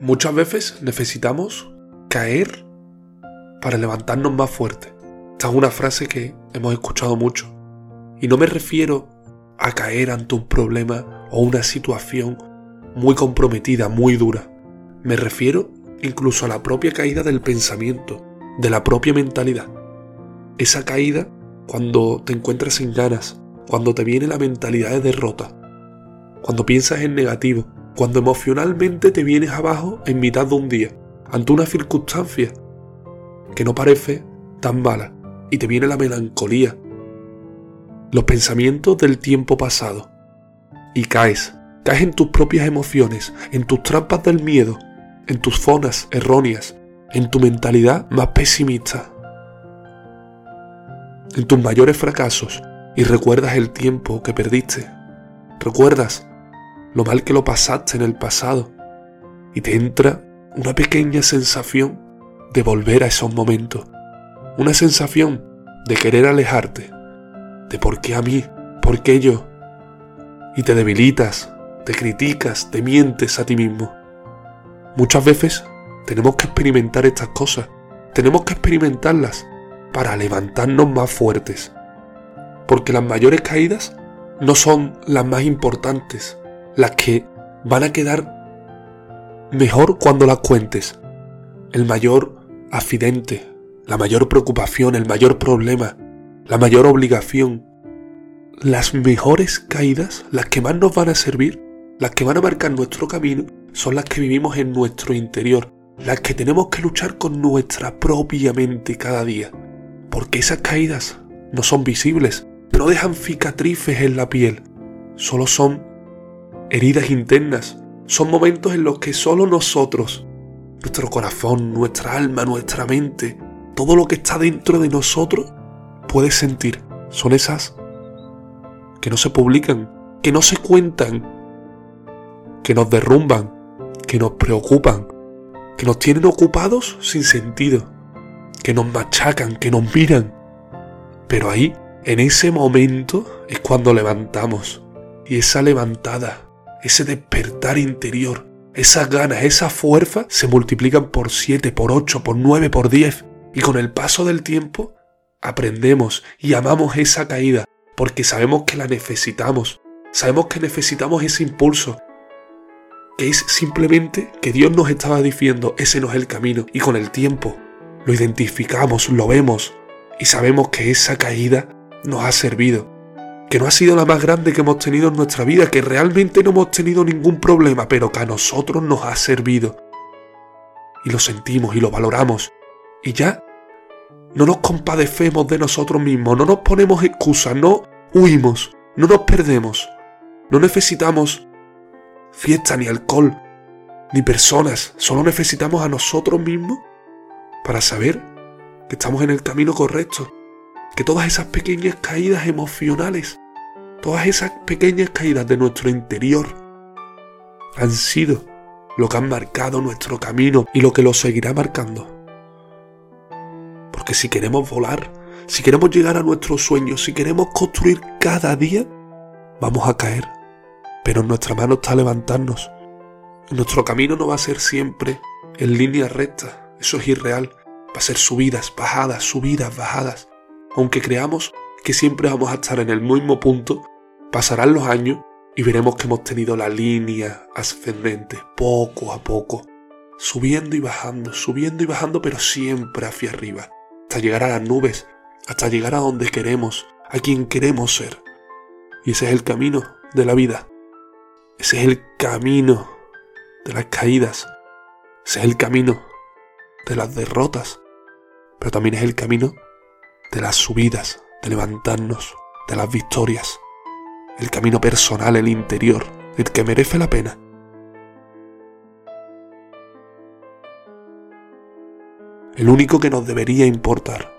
Muchas veces necesitamos caer para levantarnos más fuerte. Esta es una frase que hemos escuchado mucho. Y no me refiero a caer ante un problema o una situación muy comprometida, muy dura. Me refiero incluso a la propia caída del pensamiento, de la propia mentalidad. Esa caída cuando te encuentras sin ganas, cuando te viene la mentalidad de derrota, cuando piensas en negativo, cuando emocionalmente te vienes abajo en mitad de un día, ante una circunstancia que no parece tan mala, y te viene la melancolía, los pensamientos del tiempo pasado, y caes, caes en tus propias emociones, en tus trampas del miedo, en tus zonas erróneas, en tu mentalidad más pesimista, en tus mayores fracasos, y recuerdas el tiempo que perdiste, recuerdas lo mal que lo pasaste en el pasado y te entra una pequeña sensación de volver a esos momentos, una sensación de querer alejarte, de por qué a mí, por qué yo, y te debilitas, te criticas, te mientes a ti mismo. Muchas veces tenemos que experimentar estas cosas, tenemos que experimentarlas para levantarnos más fuertes, porque las mayores caídas no son las más importantes, las que van a quedar mejor cuando las cuentes. El mayor accidente, la mayor preocupación, el mayor problema, la mayor obligación, las mejores caídas, las que más nos van a servir, las que van a marcar nuestro camino, son las que vivimos en nuestro interior, las que tenemos que luchar con nuestra propia mente cada día. Porque esas caídas no son visibles, no dejan cicatrices en la piel, solo son heridas internas. Son momentos en los que solo nosotros, nuestro corazón, nuestra alma, nuestra mente, todo lo que está dentro de nosotros, puede sentir. Son esas que no se publican, que no se cuentan, que nos derrumban, que nos preocupan, que nos tienen ocupados sin sentido, que nos machacan, que nos miran. Pero ahí, en ese momento, es cuando levantamos. Y esa levantada ese despertar interior, esas ganas, esa fuerza se multiplican por siete, por ocho, por nueve, por diez. Y con el paso del tiempo aprendemos y amamos esa caída porque sabemos que la necesitamos. Sabemos que necesitamos ese impulso. Que es simplemente que Dios nos estaba diciendo, ese no es el camino. Y con el tiempo lo identificamos, lo vemos y sabemos que esa caída nos ha servido que no ha sido la más grande que hemos tenido en nuestra vida, que realmente no hemos tenido ningún problema, pero que a nosotros nos ha servido. Y lo sentimos y lo valoramos. Y ya no nos compadecemos de nosotros mismos, no nos ponemos excusas, no huimos, no nos perdemos. No necesitamos fiesta ni alcohol, ni personas, solo necesitamos a nosotros mismos para saber que estamos en el camino correcto que todas esas pequeñas caídas emocionales, todas esas pequeñas caídas de nuestro interior han sido lo que han marcado nuestro camino y lo que lo seguirá marcando. Porque si queremos volar, si queremos llegar a nuestros sueños, si queremos construir cada día, vamos a caer. Pero en nuestra mano está levantarnos. nuestro camino no va a ser siempre en línea recta. Eso es irreal. Va a ser subidas, bajadas, subidas, bajadas aunque creamos que siempre vamos a estar en el mismo punto, pasarán los años y veremos que hemos tenido la línea ascendente poco a poco, subiendo y bajando, subiendo y bajando, pero siempre hacia arriba, hasta llegar a las nubes, hasta llegar a donde queremos, a quien queremos ser. Y ese es el camino de la vida. Ese es el camino de las caídas. Ese es el camino de las derrotas. Pero también es el camino de las subidas, de levantarnos, de las victorias, el camino personal, el interior, el que merece la pena. El único que nos debería importar.